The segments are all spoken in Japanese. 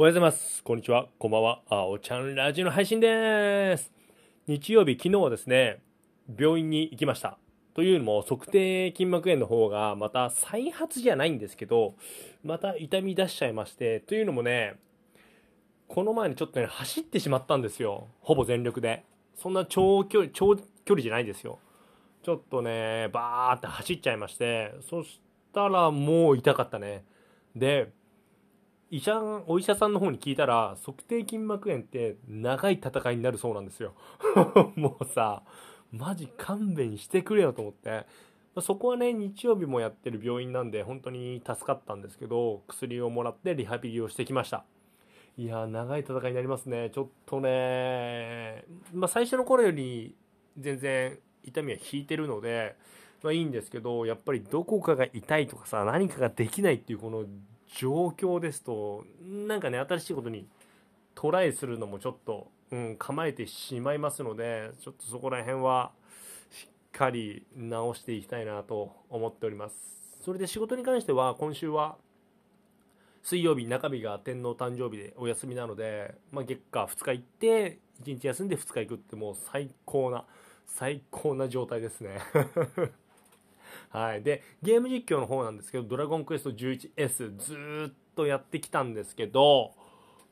おはようございます。こんにちは。こんばんは。あおちゃんラジオの配信です。日曜日、昨日はですね、病院に行きました。というのも、測定筋膜炎の方が、また再発じゃないんですけど、また痛み出しちゃいまして、というのもね、この前にちょっとね、走ってしまったんですよ。ほぼ全力で。そんな長距離、長距離じゃないですよ。ちょっとね、バーって走っちゃいまして、そしたらもう痛かったね。で、医者お医者さんの方に聞いたら測定筋膜炎って長い戦いになるそうなんですよ。もうさマジ勘弁してくれよと思って。そこはね日曜日もやってる病院なんで本当に助かったんですけど薬をもらってリハビリをしてきました。いやー長い戦いになりますね。ちょっとねまあ最初の頃より全然痛みは引いてるのでまあいいんですけどやっぱりどこかが痛いとかさ何かができないっていうこの状況ですとなんかね新しいことにトライするのもちょっと、うん、構えてしまいますのでちょっとそこら辺はしっかり直していきたいなと思っております。それで仕事に関しては今週は水曜日中日が天皇誕生日でお休みなので、まあ、月火2日行って1日休んで2日行くってもう最高な最高な状態ですね。はい、でゲーム実況の方なんですけど「ドラゴンクエスト 11S」ずっとやってきたんですけど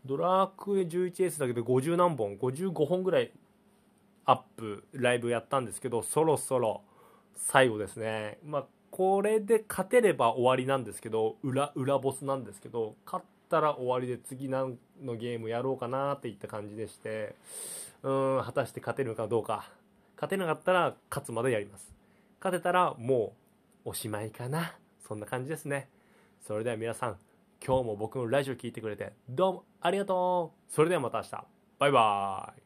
ドラクエ 11S だけで50何本55本ぐらいアップライブやったんですけどそろそろ最後ですね。まあこれで勝てれば終わりなんですけど裏裏ボスなんですけど勝ったら終わりで次何のゲームやろうかなっていった感じでしてうーん果たして勝てるかどうか。勝てなかったら勝つまでやります。勝てたらもうおしまいかな。そんな感じですね。それでは皆さん今日も僕のラジオ聴いてくれてどうもありがとう。それではまた明日。バイバーイ。